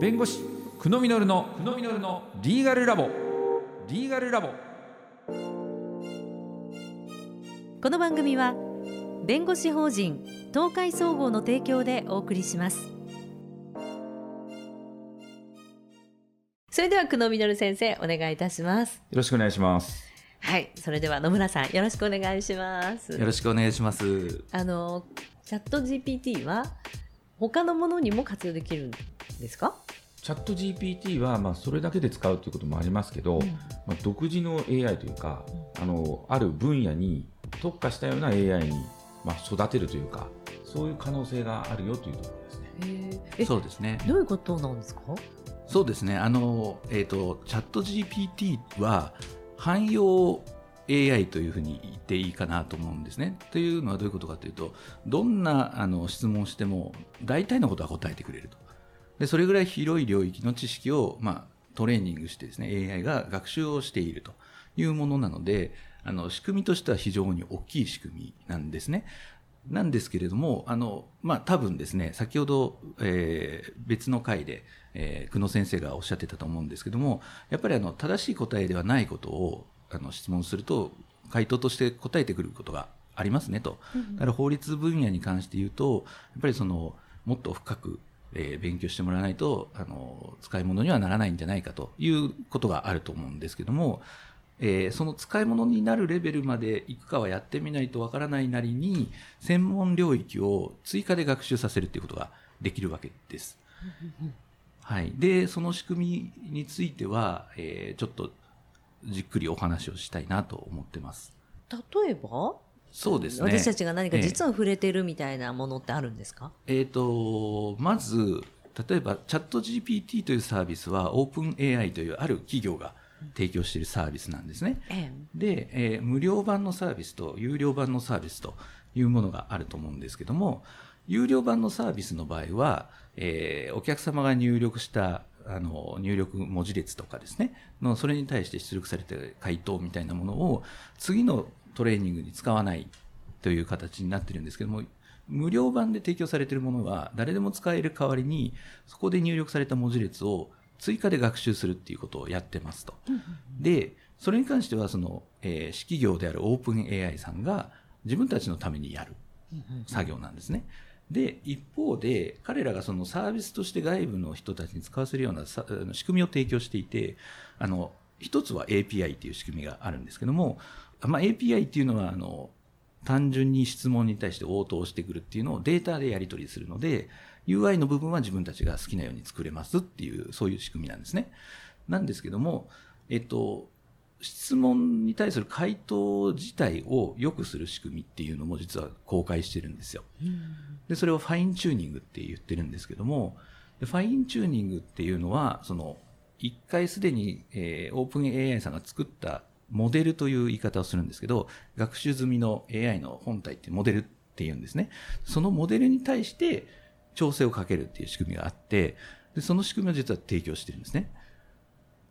弁護士久野実の久野実のリーガルラボ。リーガルラボ。この番組は弁護士法人東海総合の提供でお送りします。それでは久野実先生お願いいたします。よろしくお願いします。はいそれでは野村さんよろしくお願いします。よろしくお願いします。あのチャット GPT は他のものにも活用できるんですか？チャット GPT はまあそれだけで使うということもありますけど、うん、まあ、独自の AI というか、うん、あのある分野に特化したような AI にまあ育てるというかそういう可能性があるよというところですね。そうですねどういうことなんですか？そうですねあの、えーと、チャット GPT は汎用 AI というふうに言っていいかなと思うんですね。というのはどういうことかというとどんなあの質問をしても大体のことは答えてくれると。でそれぐらい広い領域の知識を、まあ、トレーニングしてですね AI が学習をしているというものなのであの仕組みとしては非常に大きい仕組みなんですね。なんですけれども、あの、まあ、多分ですね、先ほど、えー、別の回で、えー、久野先生がおっしゃってたと思うんですけども、やっぱりあの、正しい答えではないことを、あの、質問すると、回答として答えてくることがありますねと。だから法律分野に関して言うと、やっぱりその、もっと深くえー、勉強してもらわないとあの使い物にはならないんじゃないかということがあると思うんですけども、えー、その使い物になるレベルまでいくかはやってみないとわからないなりに専門領域を追加で学習させるっていうことができるわけです。はい、でその仕組みについては、えー、ちょっとじっくりお話をしたいなと思ってます。例えば？そうですね。私たちが何か実は触れてるみたいなものってあるんですか、えっ、ー、と、まず、例えばチャット GPT というサービスはオープン AI というある企業が提供しているサービスなんですね。で、えー、無料版のサービスと有料版のサービスというものがあると思うんですけども、有料版のサービスの場合は、えー、お客様が入力したあの入力文字列とかですねのそれに対して出力された回答みたいなものを次のトレーニングに使わないという形になってるんですけども、無料版で提供されているものは誰でも使える代わりに、そこで入力された文字列を追加で学習するっていうことをやってますと。で、それに関しては、その、えー、企業であるオープン AI さんが自分たちのためにやる作業なんですね。で、一方で、彼らがそのサービスとして外部の人たちに使わせるような仕組みを提供していて、あの、一つは API っていう仕組みがあるんですけども、まあ、API っていうのはあの単純に質問に対して応答してくるっていうのをデータでやり取りするので UI の部分は自分たちが好きなように作れますっていうそういう仕組みなんですね。なんですけども、えっと、質問に対する回答自体を良くする仕組みっていうのも実は公開してるんですよ。で、それをファインチューニングって言ってるんですけども、ファインチューニングっていうのは、その、一回すでに、えー、オープン AI さんが作ったモデルという言い方をするんですけど、学習済みの AI の本体ってモデルっていうんですね。そのモデルに対して調整をかけるっていう仕組みがあって、でその仕組みを実は提供してるんですね。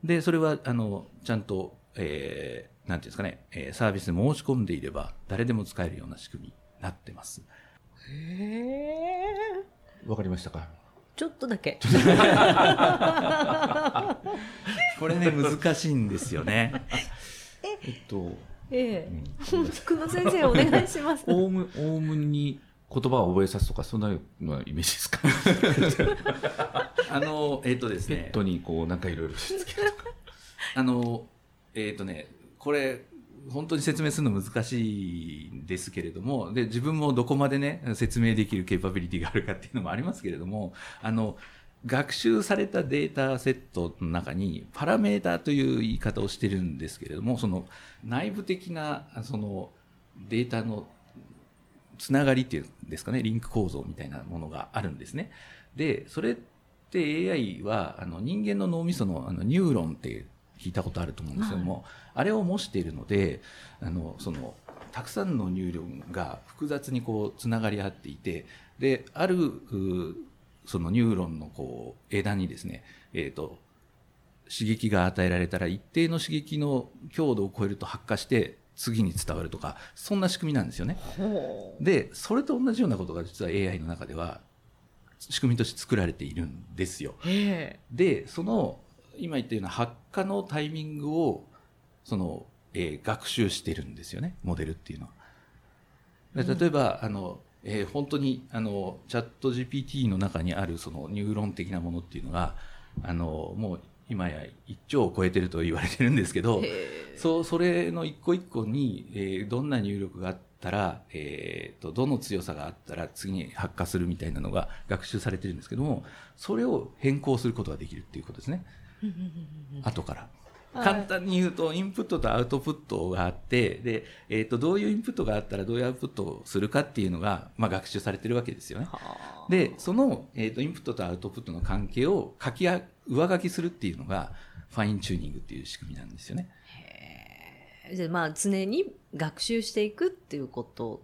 で、それは、あの、ちゃんと、えー、なんていうんですかね、えー、サービスに申し込んでいれば、誰でも使えるような仕組みになってます。へえ。わかりましたか？ちょっとだけ。これね、難しいんですよね。えっと、ええ、うん、久野先生お願いします。おおむ、おおむに言葉を覚えさすとか、そんなようなイメージですか？あの、えっ、ー、とですね。ペットにこう、なんかいろいろしつけるとか。あの、えっ、ー、とね、これ、本当に説明するの難しいんですけれども、で、自分もどこまでね、説明できるケーパビリティがあるかっていうのもありますけれども、あの、学習されたデータセットの中にパラメータという言い方をしてるんですけれどもその内部的なそのデータのつながりっていうんですかねリンク構造みたいなものがあるんですね。でそれって AI はあの人間の脳みそのあのニューロンって聞いたことあると思うんですけども、はい、あれを模しているのであのそのたくさんのニューロンが複雑にこうつながり合っていてであるそのニューロンのこう枝にですね、えっ、ー、と、刺激が与えられたら一定の刺激の強度を超えると発火して次に伝わるとか、そんな仕組みなんですよね。で、それと同じようなことが実は AI の中では仕組みとして作られているんですよ。でその今言ったような発火のタイミングをその、えー、学習してるんですよねモデルっていうのは。例えば、うん、あのえー、本当にあのチャット GPT の中にあるそのニューロン的なものっていうのがあのもう今や1兆を超えてると言われてるんですけどそうそれの一個一個に、えー、どんな入力があったら、えーと、どの強さがあったら次に発火するみたいなのが学習されてるんですけどもそれを変更することができるっていうことですね。後から。簡単に言うとインプットとアウトプットがあってで、えーと、どういうインプットがあったらどういうアウトプットをするかっていうのが、まあ、学習されてるわけですよね。でその、えーと、インプットとアウトプットの関係を書き上書きするっていうのがファインチューニングっていう仕組みなんですよね。じゃまあ常に学習していくっていうこと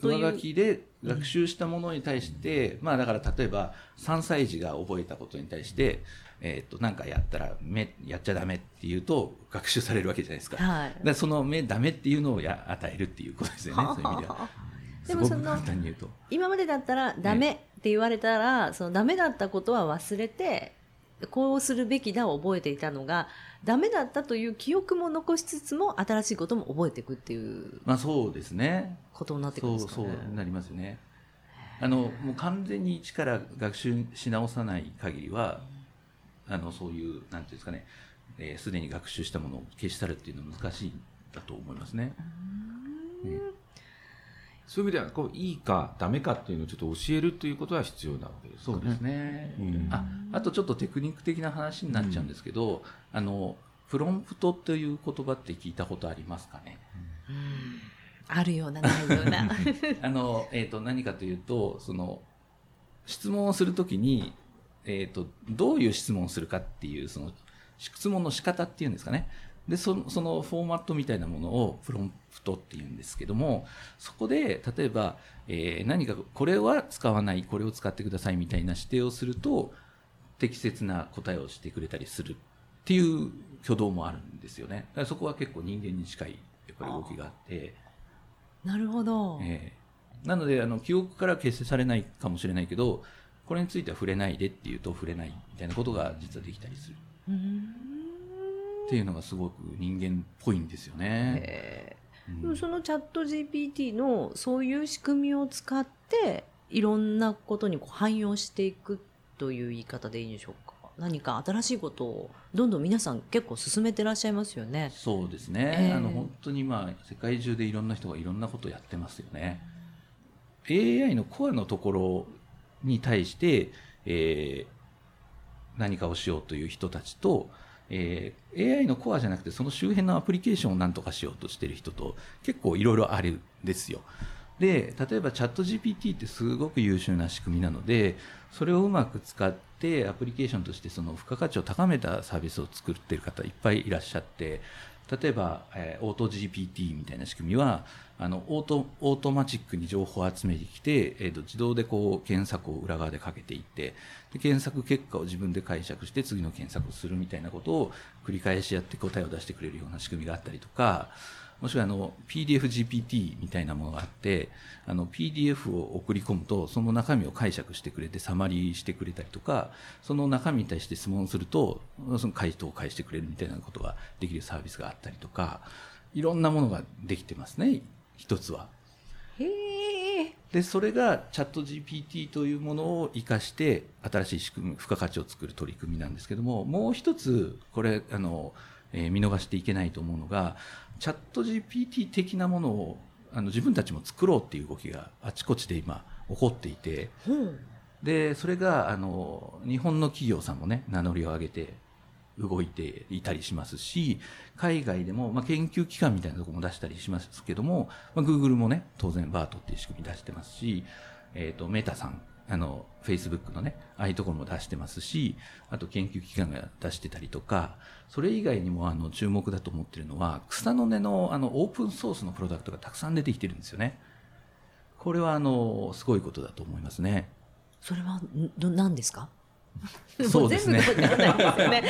上書きで学習したものに対して、うん、まあだから例えば3歳児が覚えたことに対してえっ、ー、と、なんかやったら、目、やっちゃダメっていうと、学習されるわけじゃないですか。はい。だその目ダメっていうのをや与えるっていうことですよね、そういう意味では。でもその今までだったらダメって言われたら、ね、そのダメだったことは忘れてこうするべきだを覚えていたのがダメだったという記憶も残しつつも新しいことも覚えていくっていうまあそうですねことになってくるんですかね。そうそうなりますよね。あのもう完全に一から学習し直さない限りはあのそういうなんていうんですかねすで、えー、に学習したものを消し去るっていうのは難しいんだと思いますね。ねそういう意味ではこういいかダメかっていうのをちょっと教えるということは必要なわけですね。そうですね。うん、ああとちょっとテクニック的な話になっちゃうんですけど、うん、あのプロンプトという言葉って聞いたことありますかね？うん、あるようなないような。あのえっ、ー、と何かというとその質問をするときにえっ、ー、と、どういう質問をするかっていう、その、質問の仕方っていうんですかね。で、その、そのフォーマットみたいなものをプロンプトっていうんですけども、そこで、例えば、えー、何か、これは使わない、これを使ってくださいみたいな指定をすると、適切な答えをしてくれたりするっていう挙動もあるんですよね。だからそこは結構人間に近い、やっぱり動きがあって。なるほど。えー、なので、あの、記憶から消せされないかもしれないけど、これについては触れないでっていうと触れないみたいなことが実はできたりする。っていうのがすごく人間っぽいんですよね。うん、そのチャット GPT のそういう仕組みを使っていろんなことにこう汎用していくという言い方でいいんでしょうか？何か新しいことをどんどん皆さん結構進めてらっしゃいますよね。そうですね。えー、あの本当にまあ世界中でいろんな人がいろんなことをやってますよね。AI のコアのところに対して、えー、何かをしようという人たちと、えー、AI のコアじゃなくてその周辺のアプリケーションを何とかしようとしてる人と結構いろいろあるんですよ。で例えばチャット GPT ってすごく優秀な仕組みなのでそれをうまく使ってアプリケーションとしてその付加価値を高めたサービスを作ってる方いっぱいいらっしゃって例えば、えー、オート GPT みたいな仕組みはあのオートオートマチックに情報を集めてきて、えーと、自動でこう検索を裏側でかけていってで検索結果を自分で解釈して次の検索をするみたいなことを繰り返しやって答えを出してくれるような仕組みがあったりとかもしくはあの PDF-GPT みたいなものがあってあの PDF を送り込むとその中身を解釈してくれてサマリーしてくれたりとかその中身に対して質問するとその回答を返してくれるみたいなことができるサービスがあったりとかいろんなものができてますね一つは。でそれがチャット GPT というものを生かして新しい仕組み付加価値を作る取り組みなんですけどももう一つこれあの、えー、見逃していけないと思うのがチャット GPT 的なものをあの自分たちも作ろうっていう動きがあちこちで今起こっていて、うん、でそれがあの日本の企業さんもね名乗りを上げて動いていたりしますし海外でも、まあ、研究機関みたいなところも出したりしますけども、まあ、Google もね当然 BART っていう仕組み出してますし、えーと、メタさんあの、Facebook のね、ああいうところも出してますし、あと研究機関が出してたりとか、それ以外にもあの注目だと思ってるのは、草の根のあのオープンソースのプロダクトがたくさん出てきてるんですよね。これはあの、すごいことだと思いますね。それは、何ですか？そうですね。ね。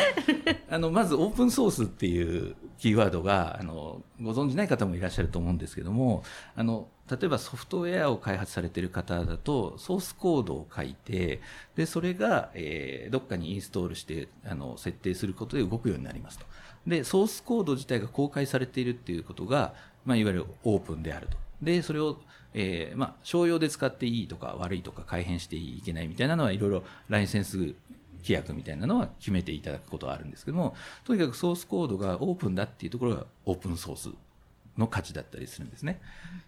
あのまずオープンソースっていうキーワードがあのご存じない方もいらっしゃると思うんですけどもあの例えばソフトウェアを開発されている方だとソースコードを書いてでそれが、えー、どっかにインストールしてあの設定することで動くようになりますと。でソースコード自体が公開されているっていうことが、まあ、いわゆるオープンであるとでそれをえー、まあ、商用で使っていいとか悪いとか改変していけないみたいなのはいろいろライセンス規約みたいなのは決めていただくことはあるんですけども、とにかくソースコードがオープンだっていうところがオープンソースの価値だったりするんですね。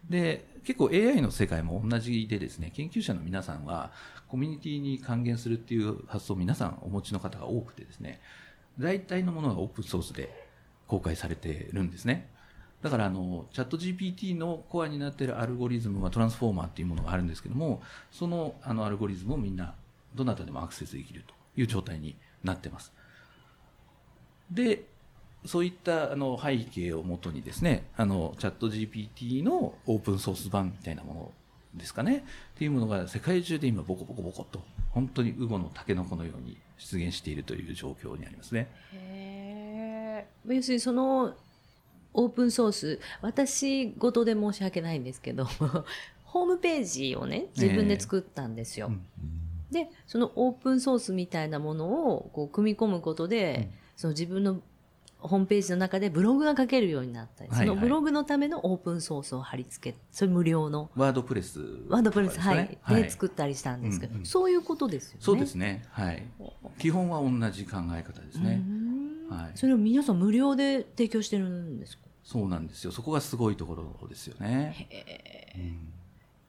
で、結構 AI の世界も同じでですね、研究者の皆さんはコミュニティに還元するっていう発想を皆さんお持ちの方が多くてですね、大体のものがオープンソースで公開されてるんですね。だからあのチャット GPT のコアになっているアルゴリズムはトランスフォーマーっていうものがあるんですけどもそのあのアルゴリズムをみんなどなたでもアクセスできるという状態になってます。でそういったあの背景をもとにですねあのチャット GPT のオープンソース版みたいなものですかねっていうものが世界中で今ボコボコボコと本当にウゴのタケノコのように出現しているという状況にありますね。へ要するにそのオープンソース私事で申し訳ないんですけど ホームページをね自分で作ったんですよ。えーうん。でそのオープンソースみたいなものをこう組み込むことで、うん、その自分のホームページの中でブログが書けるようになったり、はいはい、そのブログのためのオープンソースを貼り付けそれ無料の。ワードプレス、ワードプレス、はい、はい、で作ったりしたんですけど、うんうん、そういうことですよね。そうですね。はい。基本は同じ考え方ですね、はい、それを皆さん無料で提供してるんですか？そうなんですよ。そこがすごいところですよね。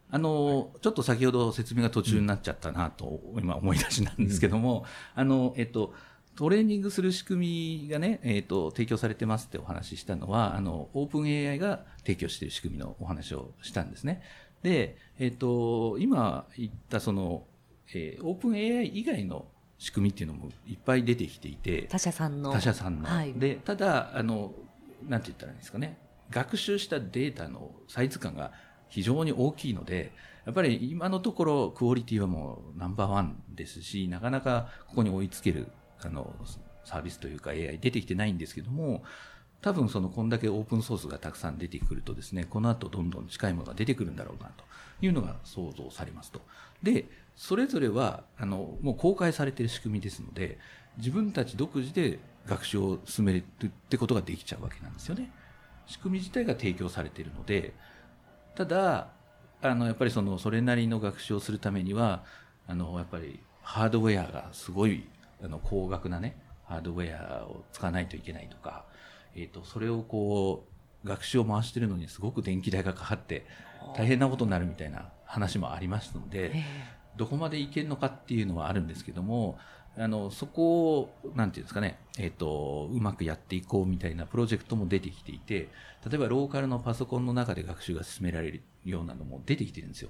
あの、ちょっと先ほど説明が途中になっちゃったなと、今思い出しなんですけども、あの、えっと、トレーニングする仕組みがね、えっ、と、提供されてますってお話ししたのは、あの、オープン AI が提供している仕組みのお話をしたんですね。で、えっ、と、今言ったその、えー、オープン AI 以外の仕組みっていうのもいっぱい出てきていて、他社さんの。他社さんの。はい、で、ただ、あの、なんて言ったらいいんですかね、学習したデータのサイズ感が非常に大きいので、やっぱり今のところクオリティはもうナンバーワンですし、なかなかここに追いつけるあのサービスというか AI 出てきてないんですけども、多分そのこんだけオープンソースがたくさん出てくるとですね、この後どんどん近いものが出てくるんだろうなというのが想像されますと。で、それぞれはあのもう公開されている仕組みですので、自分たち独自で学習を進めるってことができちゃうわけなんですよね。仕組み自体が提供されているので、ただ、あの、やっぱりその、それなりの学習をするためには、あの、やっぱりハードウェアがすごい、あの、高額なね、ハードウェアを使わないといけないとか、えっ、ー、と、それをこう、学習を回してるのにすごく電気代がかかって大変なことになるみたいな話もありますので、どこまでいけるのかっていうのはあるんですけども、あの、そこを、なんていうんですかね、えっ、ー、と、うまくやっていこうみたいなプロジェクトも出てきていて、例えばローカルのパソコンの中で学習が進められるようなのも出てきてるんですよ。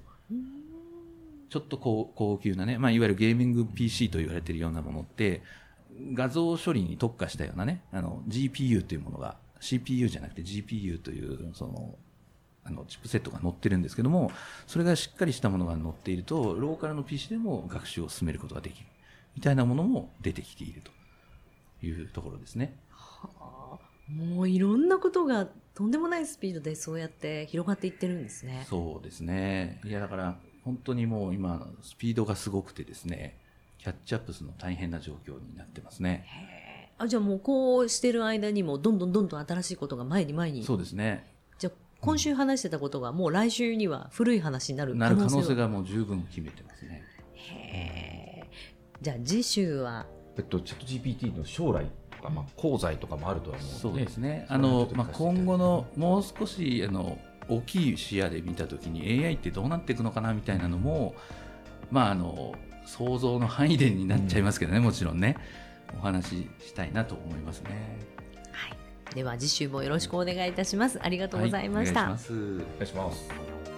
ちょっと高高級なね、まあ、いわゆるゲーミング PC と言われてるようなものって、画像処理に特化したようなね、あの、GPU というものが、CPU じゃなくて GPU という、その、あのチップセットが載ってるんですけども、それがしっかりしたものが載っていると、ローカルの PC でも学習を進めることができる。みたいなものも出てきているというところですね。はあ、もういろんなことがとんでもないスピードでそうやって広がっていってるんですね。そうですね。いやだから本当にもう今スピードがすごくてですね、キャッチアップするの大変な状況になってますね。あじゃあもうこうしてる間にもどんどんどんどん新しいことが前に前に。そうですね。じゃあ今週話してたことがもう来週には古い話になる可能性なる可能性がもう十分決めてますね。へえ。じゃあ次週は？えっとチャット GPT の将来とか、まあ、功罪とかもあるとは思うそうですねあの、まあ、今後のもう少しあの大きい視野で見たときに AI ってどうなっていくのかなみたいなのも、まあ、あの想像の範囲でになっちゃいますけどね、うん、もちろんねお話ししたいなと思いますね。はい、では次週もよろしくお願いいたします。ありがとうございました。はい、お願いします。お願いします。